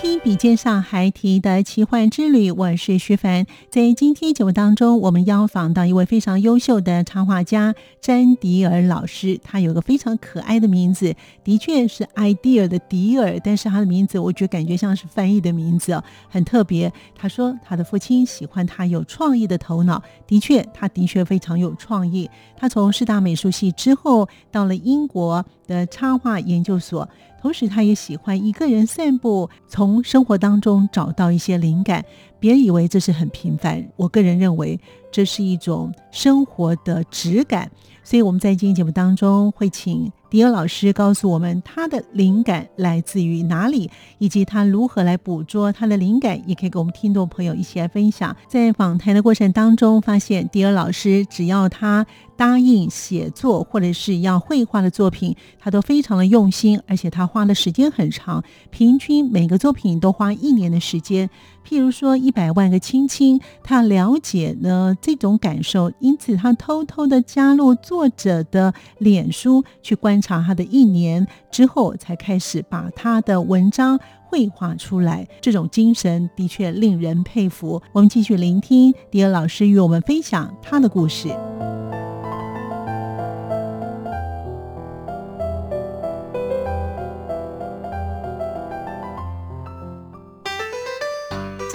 听笔尖上还提的奇幻之旅，我是徐凡。在今天节目当中，我们邀访到一位非常优秀的插画家詹迪尔老师。他有个非常可爱的名字，的确是 idea 的迪尔，但是他的名字我觉得感觉像是翻译的名字，很特别。他说他的父亲喜欢他有创意的头脑，的确，他的确非常有创意。他从师大美术系之后，到了英国的插画研究所。同时，他也喜欢一个人散步，从生活当中找到一些灵感。别以为这是很平凡，我个人认为这是一种生活的质感。所以我们在今天节目当中会请。迪尔老师告诉我们，他的灵感来自于哪里，以及他如何来捕捉他的灵感，也可以给我们听众朋友一起来分享。在访谈的过程当中，发现迪尔老师只要他答应写作或者是要绘画的作品，他都非常的用心，而且他花的时间很长，平均每个作品都花一年的时间。譬如说《一百万个亲亲》，他了解呢这种感受，因此他偷偷的加入作者的脸书去观。察他的一年之后，才开始把他的文章绘画出来，这种精神的确令人佩服。我们继续聆听迪尔老师与我们分享他的故事。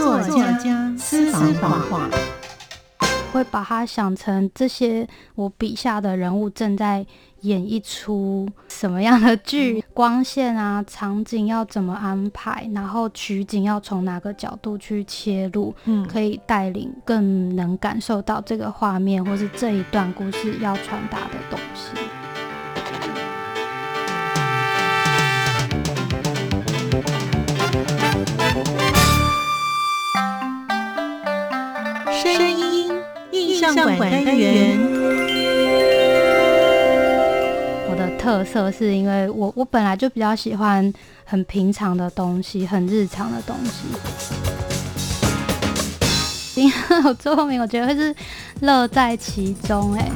作家私房话，会把它想成这些我笔下的人物正在。演一出什么样的剧？光线啊，场景要怎么安排？然后取景要从哪个角度去切入？嗯，可以带领更能感受到这个画面，或是这一段故事要传达的东西。印象馆单元。特色是因为我我本来就比较喜欢很平常的东西，很日常的东西。因为我最后面我觉得会是乐在其中，哎，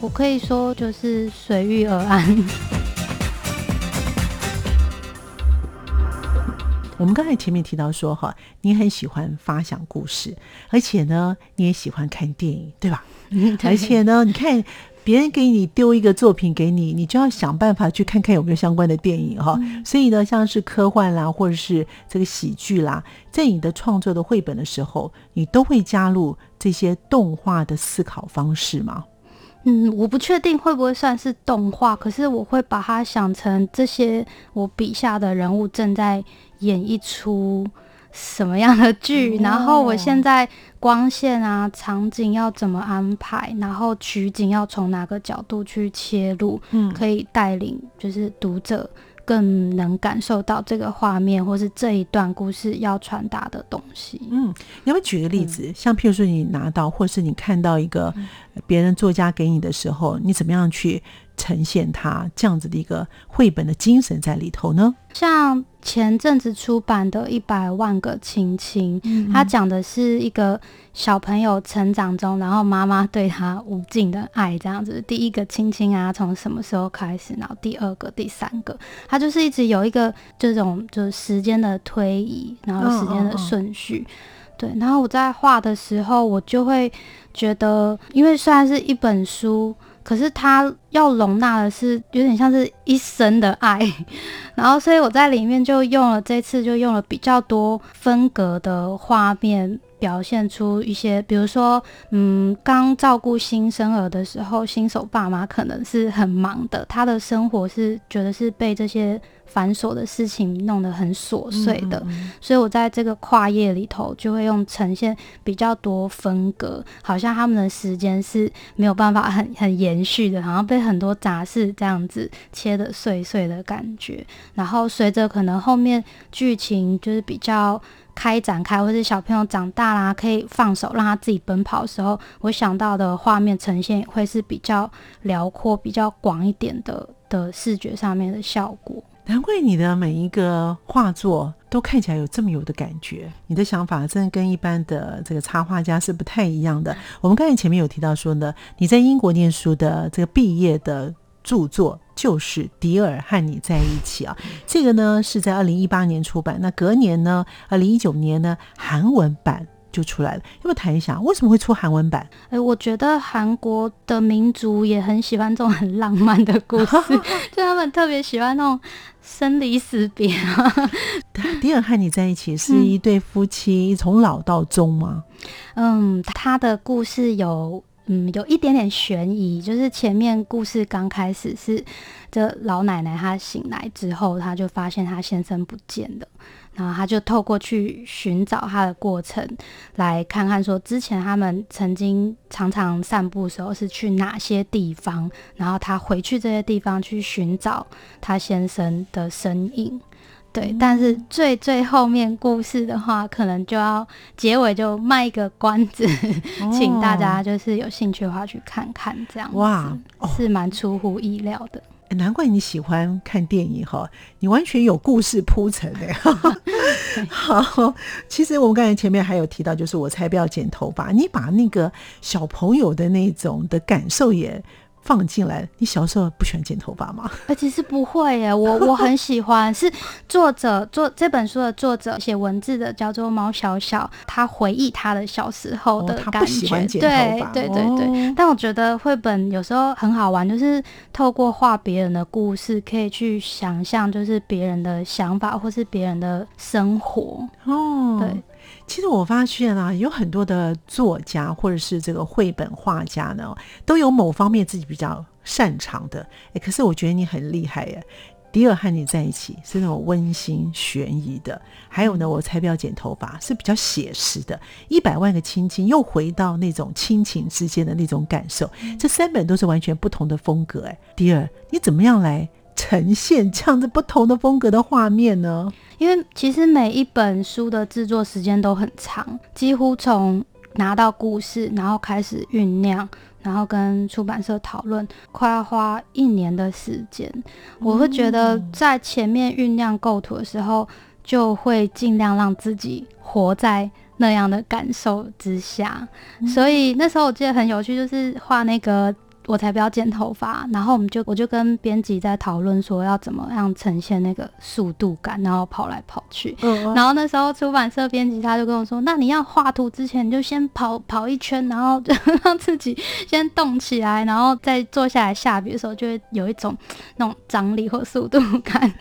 我可以说就是随遇而安。我们刚才前面提到说哈，你很喜欢发想故事，而且呢，你也喜欢看电影，对吧？而且呢，你看别人给你丢一个作品给你，你就要想办法去看看有没有相关的电影哈。所以呢，像是科幻啦，或者是这个喜剧啦，在你的创作的绘本的时候，你都会加入这些动画的思考方式吗？嗯，我不确定会不会算是动画，可是我会把它想成这些我笔下的人物正在演一出。什么样的剧？然后我现在光线啊、场景要怎么安排？然后取景要从哪个角度去切入？嗯，可以带领就是读者更能感受到这个画面，或是这一段故事要传达的东西。嗯，你要不要举个例子？像譬如说你拿到，或是你看到一个别人作家给你的时候，你怎么样去？呈现他这样子的一个绘本的精神在里头呢？像前阵子出版的《一百万个亲亲》，他讲的是一个小朋友成长中，然后妈妈对他无尽的爱，这样子。第一个亲亲啊，从什么时候开始？然后第二个、第三个，他就是一直有一个这种就是时间的推移，然后时间的顺序。对，然后我在画的时候，我就会觉得，因为虽然是一本书，可是他要容纳的是有点像是一生的爱，然后所以我在里面就用了这次就用了比较多分格的画面。表现出一些，比如说，嗯，刚照顾新生儿的时候，新手爸妈可能是很忙的，他的生活是觉得是被这些繁琐的事情弄得很琐碎的，所以我在这个跨页里头就会用呈现比较多分隔，好像他们的时间是没有办法很很延续的，好像被很多杂事这样子切的碎碎的感觉，然后随着可能后面剧情就是比较。开展开，或是小朋友长大啦，可以放手让他自己奔跑的时候，我想到的画面呈现会是比较辽阔、比较广一点的的视觉上面的效果。难怪你的每一个画作都看起来有这么有的感觉，你的想法真的跟一般的这个插画家是不太一样的。我们刚才前面有提到说呢，你在英国念书的这个毕业的。著作就是《迪尔和你在一起》啊，这个呢是在二零一八年出版，那隔年呢，二零一九年呢，韩文版就出来了。要不要谈一下为什么会出韩文版？哎，我觉得韩国的民族也很喜欢这种很浪漫的故事，就他们特别喜欢那种生离死别啊。迪尔和你在一起是一对夫妻，从老到终吗？嗯，他的故事有。嗯，有一点点悬疑，就是前面故事刚开始是这老奶奶她醒来之后，她就发现她先生不见了，然后她就透过去寻找他的过程，来看看说之前他们曾经常常散步的时候是去哪些地方，然后她回去这些地方去寻找她先生的身影。对，但是最最后面故事的话，可能就要结尾就卖一个关子，请大家就是有兴趣的话去看看，这样哇，是蛮出乎意料的。难怪你喜欢看电影哈，你完全有故事铺陈的。好，其实我们刚才前面还有提到，就是我才不要剪头发，你把那个小朋友的那种的感受也。放进来，你小时候不喜欢剪头发吗？呃，其实不会耶，我 我很喜欢。是作者作这本书的作者写文字的，叫做猫小小，他回忆他的小时候的感觉。对对对对。但我觉得绘本有时候很好玩，就是透过画别人的故事，可以去想象，就是别人的想法或是别人的生活。哦，对。其实我发现啊，有很多的作家或者是这个绘本画家呢，都有某方面自己比较擅长的。诶，可是我觉得你很厉害耶！迪尔和你在一起是那种温馨悬疑的，还有呢，我才不要剪头发是比较写实的。一百万个亲亲又回到那种亲情之间的那种感受，这三本都是完全不同的风格。哎，迪尔，你怎么样来呈现这样子不同的风格的画面呢？因为其实每一本书的制作时间都很长，几乎从拿到故事，然后开始酝酿，然后跟出版社讨论，快要花一年的时间。我会觉得在前面酝酿构图的时候，就会尽量让自己活在那样的感受之下。所以那时候我记得很有趣，就是画那个。我才不要剪头发，然后我们就我就跟编辑在讨论说要怎么样呈现那个速度感，然后跑来跑去。嗯，然后那时候出版社编辑他就跟我说：“那你要画图之前，你就先跑跑一圈，然后就让自己先动起来，然后再坐下来下笔的时候，就会有一种那种张力或速度感。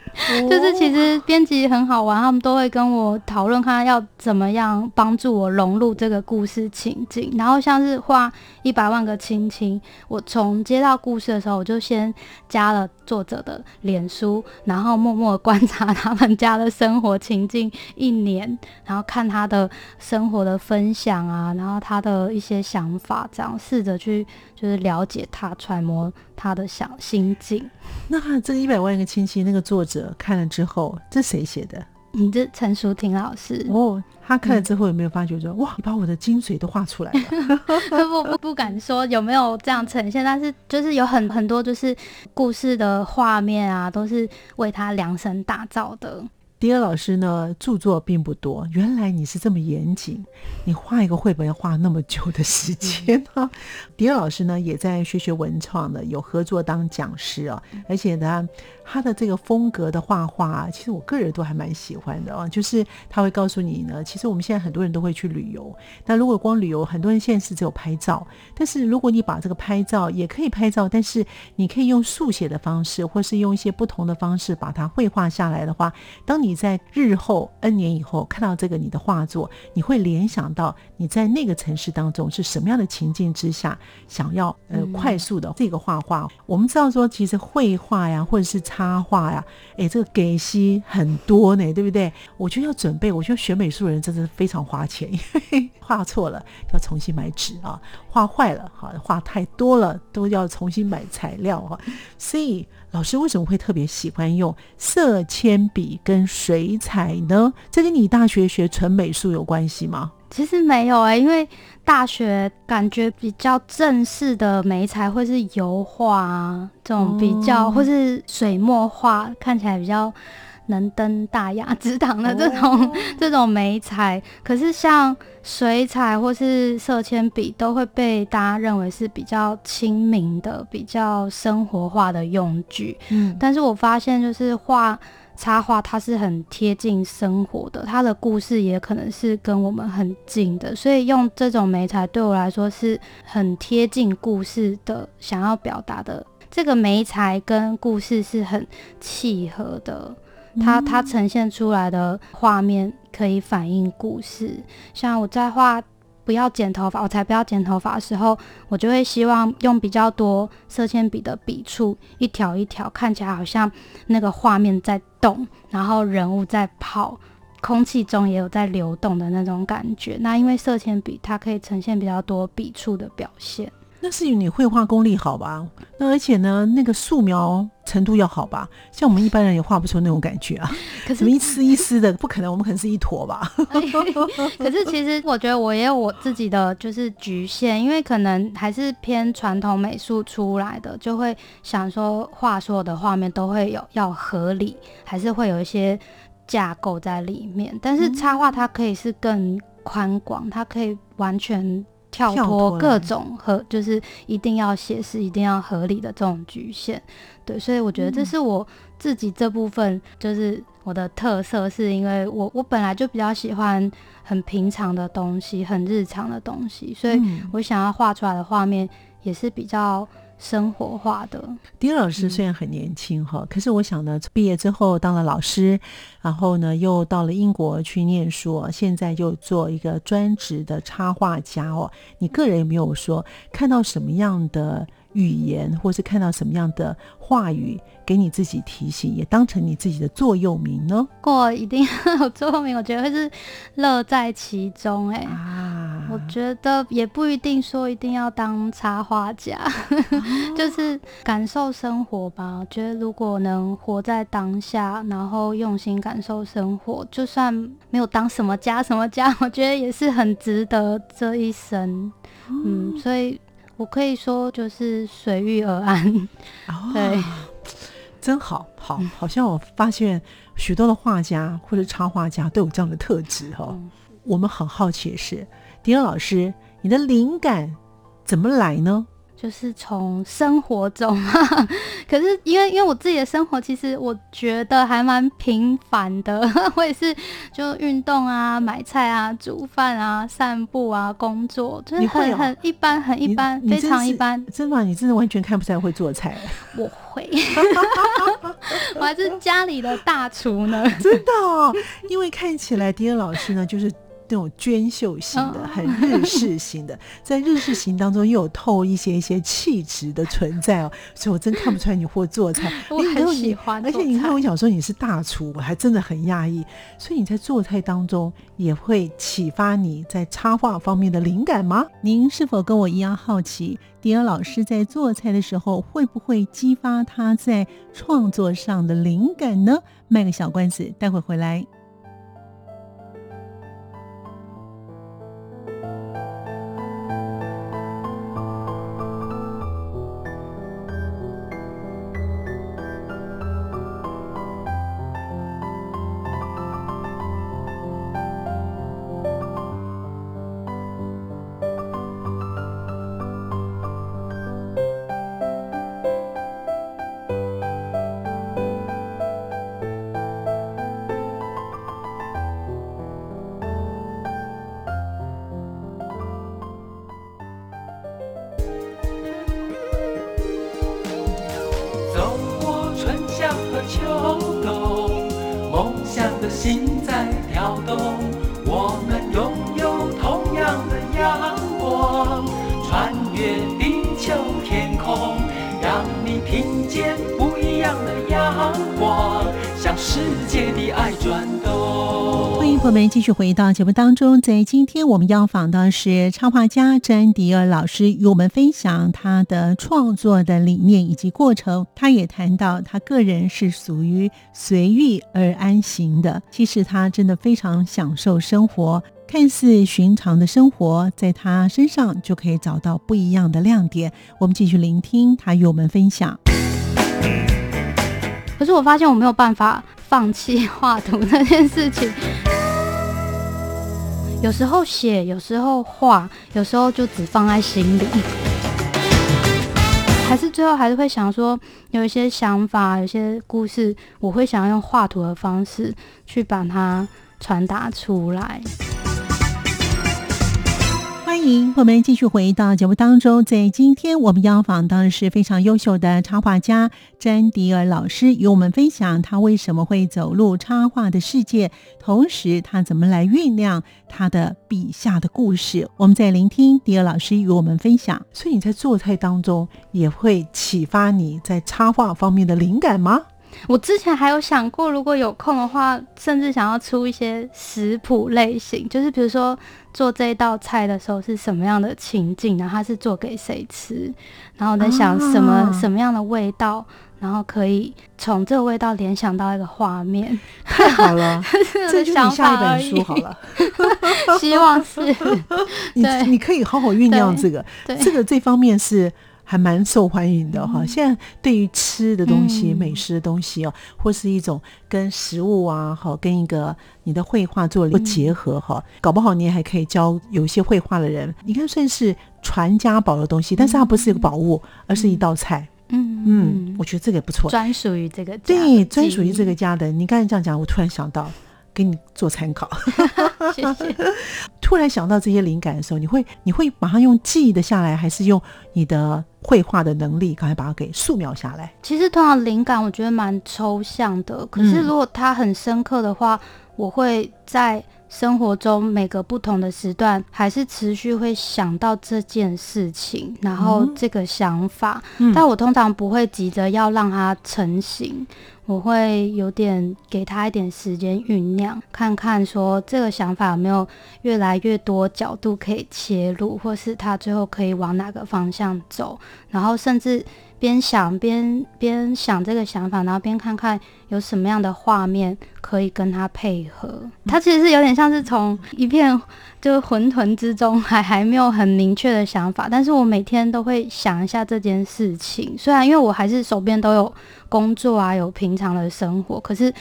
就是其实编辑很好玩，他们都会跟我讨论看要怎么样帮助我融入这个故事情境。然后像是画一百万个亲亲，我。从接到故事的时候，我就先加了作者的脸书，然后默默观察他们家的生活情境一年，然后看他的生活的分享啊，然后他的一些想法，这样试着去就是了解他，揣摩他的想心境。那这一百万个亲戚，那个作者看了之后，这谁写的？你这陈淑婷老师哦，他看了之后有没有发觉说哇，你把我的精髓都画出来了？不不不敢说有没有这样呈现，但是就是有很很多就是故事的画面啊，都是为他量身打造的。迪尔老师呢，著作并不多。原来你是这么严谨，你画一个绘本要画那么久的时间啊？迪尔老师呢，也在学学文创的，有合作当讲师哦。而且呢，他的这个风格的画画啊，其实我个人都还蛮喜欢的啊。就是他会告诉你呢，其实我们现在很多人都会去旅游，那如果光旅游，很多人现在是只有拍照。但是如果你把这个拍照也可以拍照，但是你可以用速写的方式，或是用一些不同的方式把它绘画下来的话，当你你在日后 N 年以后看到这个你的画作，你会联想到你在那个城市当中是什么样的情境之下，想要呃快速的这个画画。我们知道说，其实绘画呀，或者是插画呀，哎，这个给息很多呢，对不对？我觉得要准备，我觉得学美术的人真的非常花钱，因为 画错了要重新买纸啊，画坏了哈，画太多了都要重新买材料哈，所以。老师为什么会特别喜欢用色铅笔跟水彩呢？这跟你大学学纯美术有关系吗？其实没有哎，因为大学感觉比较正式的美彩会是油画啊，这种比较或是水墨画，看起来比较。能登大雅之堂的这种这种美彩，可是像水彩或是色铅笔，都会被大家认为是比较亲民的、比较生活化的用具。嗯，但是我发现，就是画插画，它是很贴近生活的，它的故事也可能是跟我们很近的，所以用这种媒材对我来说是很贴近故事的，想要表达的这个媒材跟故事是很契合的。它它呈现出来的画面可以反映故事，像我在画不要剪头发，我才不要剪头发的时候，我就会希望用比较多色铅笔的笔触，一条一条看起来好像那个画面在动，然后人物在跑，空气中也有在流动的那种感觉。那因为色铅笔它可以呈现比较多笔触的表现。那是你绘画功力好吧？那而且呢，那个素描程度要好吧？像我们一般人也画不出那种感觉啊。可是，一丝一丝的，不可能，我们可能是一坨吧？可是，其实我觉得我也有我自己的就是局限，因为可能还是偏传统美术出来的，就会想说画所有的画面都会有要合理，还是会有一些架构在里面。但是插画它可以是更宽广，它可以完全。跳脱各种和就是一定要写实、一定要合理的这种局限，对，所以我觉得这是我自己这部分就是我的特色，是因为我我本来就比较喜欢很平常的东西、很日常的东西，所以我想要画出来的画面也是比较。生活化的丁老师虽然很年轻哈，可是我想呢，毕业之后当了老师，然后呢又到了英国去念书，现在就做一个专职的插画家哦。你个人有没有说看到什么样的语言，或是看到什么样的话语？给你自己提醒，也当成你自己的座右铭呢。过一定要有座右铭，我觉得会是乐在其中。哎，我觉得也不一定说一定要当插画家，就是感受生活吧。我觉得如果能活在当下，然后用心感受生活，就算没有当什么家什么家，我觉得也是很值得这一生。嗯，所以我可以说就是随遇而安。对。真好，好，好像我发现许多的画家或者插画家都有这样的特质哈。我们很好奇的是，迪恩老师，你的灵感怎么来呢？就是从生活中，可是因为因为我自己的生活，其实我觉得还蛮平凡的，我也是就运动啊、买菜啊、煮饭啊、散步啊、工作，就是很很一般，很一般，非常一般。真的，你真的完全看不出来会做菜。我会，我还是家里的大厨呢。真的，哦因为看起来迪恩老师呢，就是。那种娟秀型的，很日式型的，在日式型当中又有透一些一些气质的存在哦，所以我真看不出来你会做菜。我很喜欢，而且你看我想说你是大厨，我还真的很讶异。所以你在做菜当中也会启发你在插画方面的灵感吗？您是否跟我一样好奇，迪尔老师在做菜的时候会不会激发他在创作上的灵感呢？卖个小关子，待会回来。秋冬，梦想的心在跳动，我们拥有同样的阳光，穿越地球天空，让你听见不一样的阳光，向世界的爱转。朋友们继续回到节目当中，在今天我们要访的是插画家詹迪尔老师，与我们分享他的创作的理念以及过程。他也谈到他个人是属于随遇而安型的，其实他真的非常享受生活，看似寻常的生活，在他身上就可以找到不一样的亮点。我们继续聆听他与我们分享。可是我发现我没有办法放弃画图这件事情。有时候写，有时候画，有时候就只放在心里，还是最后还是会想说，有一些想法，有些故事，我会想要用画图的方式去把它传达出来。欢迎我们继续回到节目当中，在今天我们邀访到的是非常优秀的插画家詹迪尔老师，与我们分享他为什么会走入插画的世界，同时他怎么来酝酿他的笔下的故事。我们在聆听迪尔老师与我们分享。所以你在做菜当中也会启发你在插画方面的灵感吗？我之前还有想过，如果有空的话，甚至想要出一些食谱类型，就是比如说做这一道菜的时候是什么样的情境，然后它是做给谁吃，然后我在想什么、啊。什么样的味道，然后可以从这个味道联想到一个画面。太好了，这就你下一本书好了。希望是。你你可以好好酝酿这个，对。这个这方面是还蛮受欢迎的哈。现在对于吃的东西、嗯美食的东西哦，或是一种跟食物啊，好，跟一个你的绘画做一个结合哈，搞不好你也还可以教有一些绘画的人，你看算是传家宝的东西，但是它不是一个宝物，而是一道菜。嗯嗯，我觉得这个也不错。专属于这个家对，的专属于这个家的。你刚才这样讲，我突然想到，给你做参考。谢谢。突然想到这些灵感的时候，你会你会马上用记忆的下来，还是用你的绘画的能力，赶快把它给素描下来？其实通常灵感我觉得蛮抽象的，可是嗯如果它很深刻的话，我会在生活中每个不同的时段，还是持续会想到这件事情，然后嗯。这个想法，嗯。但我通常不会急着要让它成型。我会有点给他一点时间酝酿，看看说这个想法有没有越来越多角度可以切入，或是他最后可以往哪个方向走，然后甚至边想边边想这个想法，然后边看看有什么样的画面可以跟他配合。它其实是有点像是从一片就是混沌之中还还没有很明确的想法，但是我每天都会想一下这件事情。虽然因为我还是手边都有工作啊，有平常的生活，可是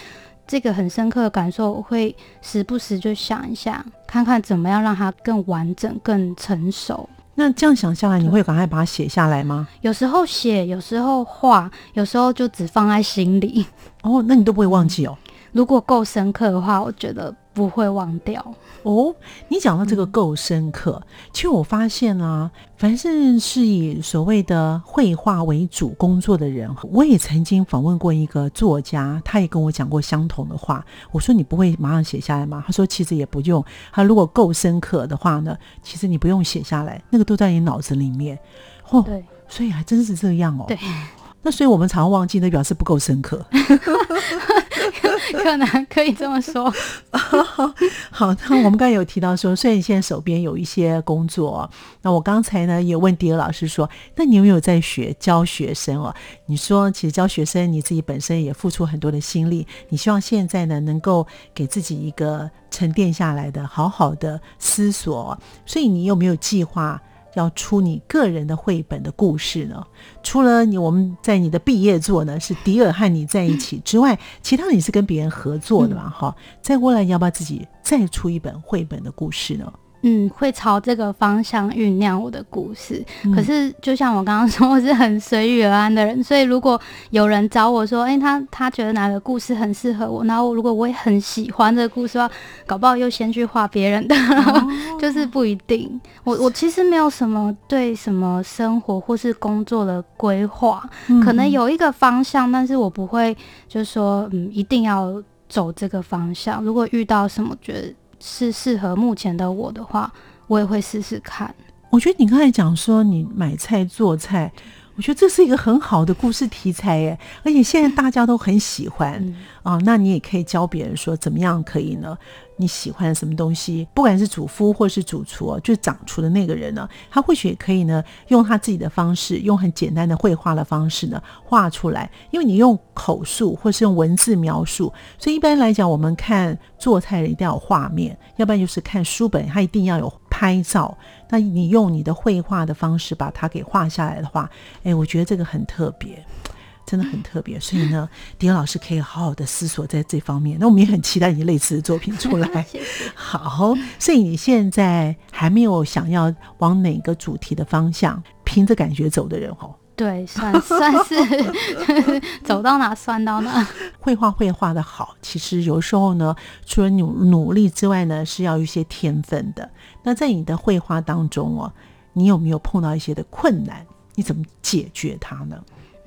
这个很深刻的感受，我会时不时就想一下，看看怎么样让它更完整、更成熟。那这样想下来，你会赶快把它写下来吗？有时候写，有时候画，有时候就只放在心里。哦，那你都不会忘记哦。如果够深刻的话，我觉得不会忘掉。哦，你讲到这个够深刻，其实我发现啊，凡是是以所谓的绘画为主工作的人，我也曾经访问过一个作家，他也跟我讲过相同的话。我说你不会马上写下来吗？他说其实也不用，他如果够深刻的话呢，其实你不用写下来，那个都在你脑子里面。哦，对所以还真是这样哦。对，那所以我们常忘记，那表示不够深刻。可能可以这么说。好，那我们刚才有提到说，虽然你现在手边有一些工作，那我刚才呢也问迪尔老师说，那你有没有在学教学生哦？你说其实教学生你自己本身也付出很多的心力，你希望现在呢能够给自己一个沉淀下来的好好的思索，所以你有没有计划？要出你个人的绘本的故事呢？除了你我们在你的毕业作呢是迪尔和你在一起之外，其他你是跟别人合作的嘛？哈、再过来你要不要自己再出一本绘本的故事呢？嗯，会朝这个方向酝酿我的故事。可是，就像我刚刚 说，我是很随遇而安的人，所以如果有人找我说，哎，他他觉得哪个故事很适合我，然后如果我也很喜欢这个故事的话，搞不好又先去画别人的，就是不一定。我我其实没有什么对什么生活或是工作的规划，可能有一个方向，但是我不会就说，嗯，一定要走这个方向。如果遇到什么觉得。是适合目前的我的话，我也会试试看。我觉得你刚才讲说你买菜做菜，我觉得这是一个很好的故事题材耶，而且现在大家都很喜欢啊。那你也可以教别人说怎么样可以呢？你喜欢什么东西？不管是主夫或是主厨，就是掌厨的那个人呢，他或许也可以呢，用他自己的方式，用很简单的绘画的方式呢，画出来。因为你用口述或是用文字描述，所以一般来讲，我们看做菜一定要有画面，要不然就是看书本，它一定要有拍照。那你用你的绘画的方式把它给画下来的话，哎，我觉得这个很特别。真的很特别，所以呢，迪老师可以好好的思索在这方面。那我们也很期待你类似的作品出来。好，所以你现在还没有想要往哪个主题的方向凭着感觉走的人哦？对，算 算是走到哪算到哪。绘画绘画的好，其实有时候呢，除了努努力之外呢，是要一些天分的。那在你的绘画当中哦，你有没有碰到一些的困难？你怎么解决它呢？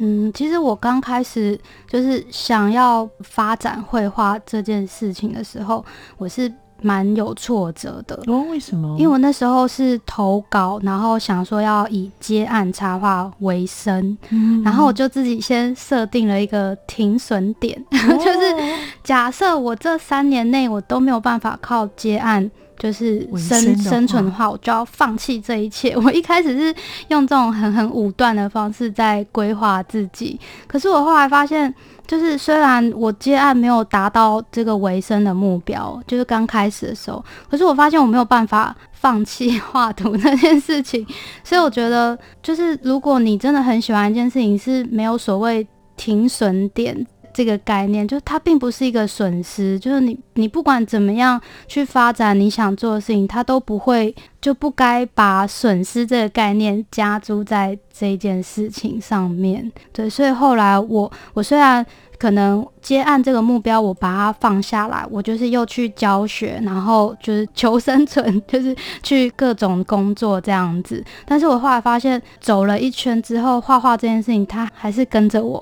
嗯，其实我刚开始就是想要发展绘画这件事情的时候，我是蛮有挫折的。哦，为什么？因为我那时候是投稿，然后想说要以接案插画为生，然后我就自己先设定了一个停损点，就是假设我这三年内我都没有办法靠接案。就是生生存的话，我就要放弃这一切。我一开始是用这种很很武断的方式在规划自己，可是我后来发现，就是虽然我接案没有达到这个维生的目标，就是刚开始的时候，可是我发现我没有办法放弃 画图那件事情。所以我觉得，就是如果你真的很喜欢一件事情，是没有所谓停损点。这个概念就它并不是一个损失，就是你你不管怎么样去发展你想做的事情，它都不会就不该把损失这个概念加诸在这件事情上面。对，所以后来我我虽然可能接案这个目标我把它放下来，我就是又去教学，然后就是求生存，就是去各种工作这样子。但是我后来发现走了一圈之后，画画这件事情它还是跟着我。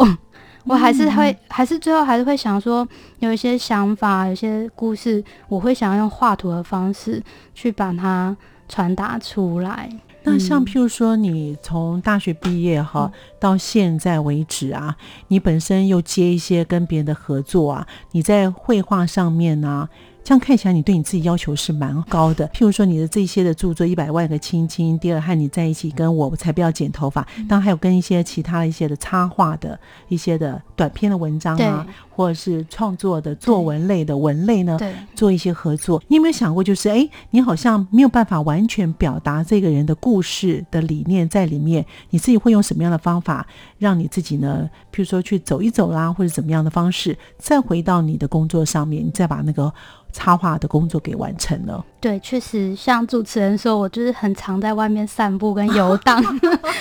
我还是会，还是最后还是会想说，有一些想法，有些故事，我会想要用画图的方式去把它传达出来。那像譬如说，你从大学毕业哈到现在为止啊，你本身又接一些跟别人的合作啊，你在绘画上面呢？这样看起来，你对你自己要求是蛮高的。譬如说，你的这些的著作《一百万个亲亲》，第二和你在一起，跟我才不要剪头发。当然还有跟一些其他一些的插画的一些的短篇的文章啊，或者是创作的作文类的文类呢，做一些合作。你有没有想过，就是哎，你好像没有办法完全表达这个人的故事的理念在里面，你自己会用什么样的方法，让你自己呢？譬如说去走一走啦，或者怎么样的方式，再回到你的工作上面，你再把那个。插画的工作给完成了。对，确实像主持人说，我就是很常在外面散步跟游荡。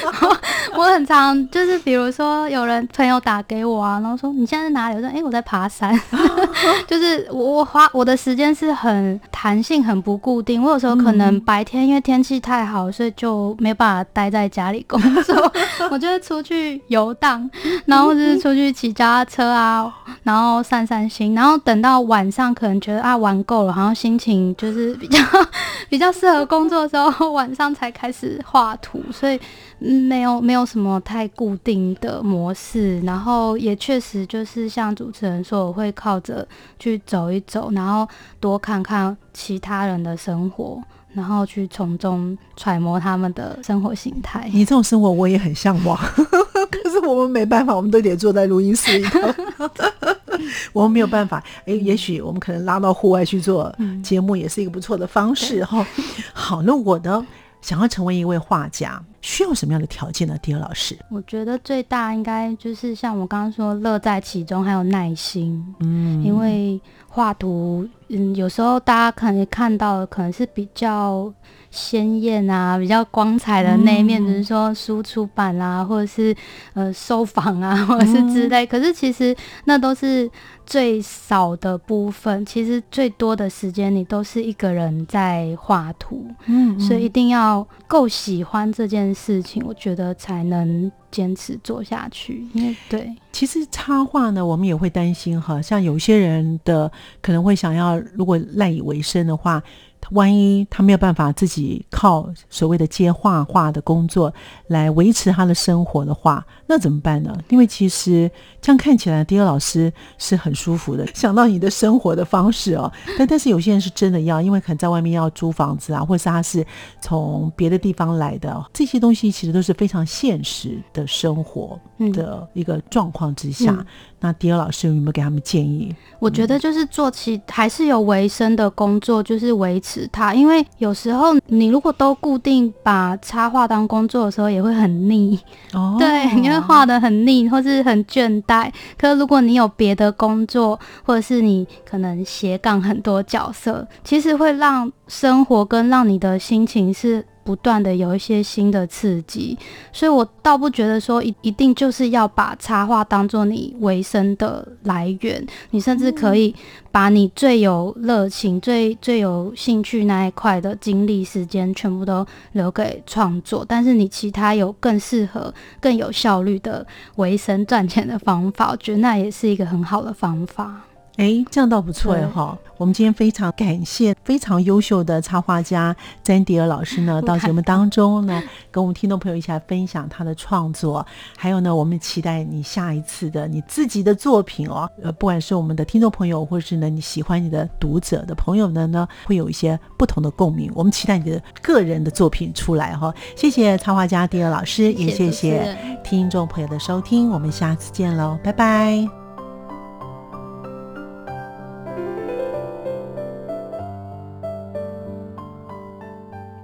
我很常就是，比如说有人朋友打给我啊，然后说你现在在哪里？我说哎，我在爬山。就是我我花我的时间是很弹性、很不固定。我有时候可能白天因为天气太好，所以就没办法待在家里工作。我就会出去游荡，然后就是出去骑脚踏车啊，然后散散心。然后等到晚上，可能觉得啊。玩够了，然后心情就是比较 比较适合工作的时候，晚上才开始画图，所以没有没有什么太固定的模式。然后也确实就是像主持人说，我会靠着去走一走，然后多看看其他人的生活，然后去从中揣摩他们的生活形态。你这种生活我也很向往，可是我们没办法，我们都得坐在录音室里头。我们没有办法，哎，也许我们可能拉到户外去做节目，也是一个不错的方式哈。好，那我呢，想要成为一位画家，需要什么样的条件呢？迪尔老师，我觉得最大应该就是像我刚刚说，乐在其中，还有耐心。嗯，因为画图，嗯，有时候大家可能看到可能是比较。鲜艳啊，比较光彩的那一面，比如说书出版啊，或者是呃收房啊，或者是之类。可是其实那都是最少的部分，其实最多的时间你都是一个人在画图。嗯，所以一定要够喜欢这件事情，我觉得才能坚持做下去。因为对，其实插画呢，我们也会担心哈，像有些人的可能会想要，如果赖以为生的话。万一他没有办法自己靠所谓的接画画的工作来维持他的生活的话，那怎么办呢？因为其实这样看起来，迪尔老师是很舒服的。想到 你的生活的方式哦，但但是有些人是真的要，因为可能在外面要租房子啊，或者是他是从别的地方来的，这些东西其实都是非常现实的生活的一个状况之下。那迪尔老师有没有给他们建议？我觉得就是做其还是有维生的工作，就是维持它。因为有时候你如果都固定把插画当工作的时候，也会很腻。哦，对，你会画的很腻，或是很倦怠。可如果你有别的工作，或者是你可能斜杠很多角色，其实会让生活跟让你的心情是。不断的有一些新的刺激，所以我倒不觉得说一一定就是要把插画当做你维生的来源，你甚至可以把你最有热情、最最有兴趣那一块的精力、时间全部都留给创作，但是你其他有更适合、更有效率的维生赚钱的方法，我觉得那也是一个很好的方法。哎，这样倒不错哎哈！我们今天非常感谢非常优秀的插画家詹迪尔老师呢，到节目当中呢，跟我们听众朋友一起来分享他的创作。还有呢，我们期待你下一次的你自己的作品哦。呃，不管是我们的听众朋友，或是呢你喜欢你的读者的朋友们呢，会有一些不同的共鸣。我们期待你的个人的作品出来哈！谢谢插画家迪尔老师，也谢谢听众朋友的收听。我们下次见喽，拜拜。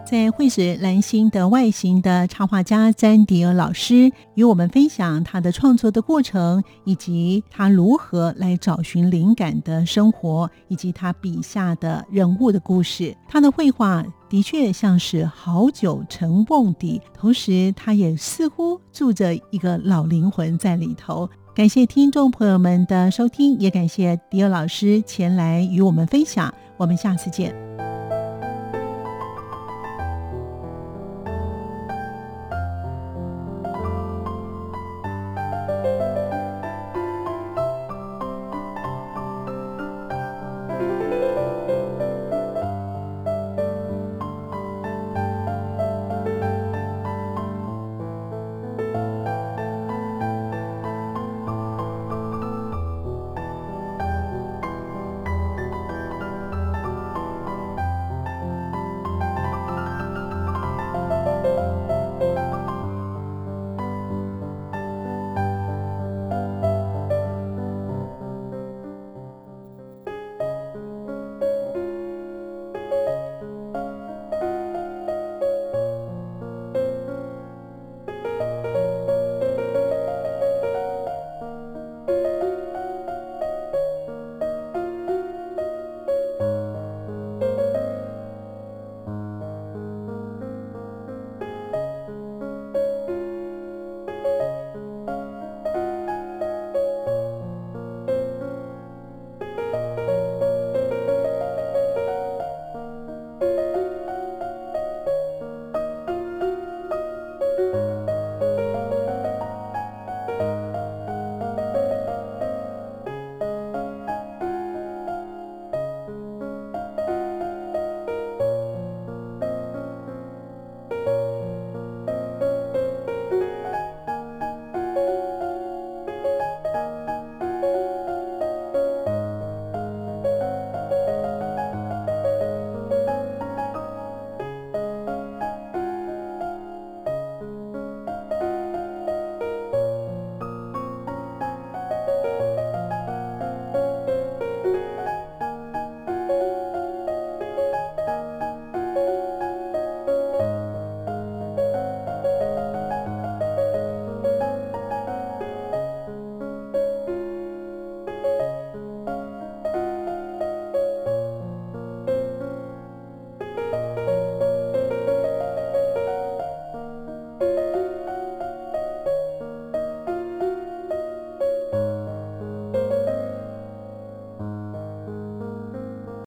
在会使蓝星的外形的插画家詹迪尔老师与我们分享他的创作的过程，以及他如何来找寻灵感的生活，以及他笔下的人物的故事。他的绘画的确像是好久成瓮底，同时他也似乎住着一个老灵魂在里头。感谢听众朋友们的收听，也感谢迪尔老师前来与我们分享。我们下次见。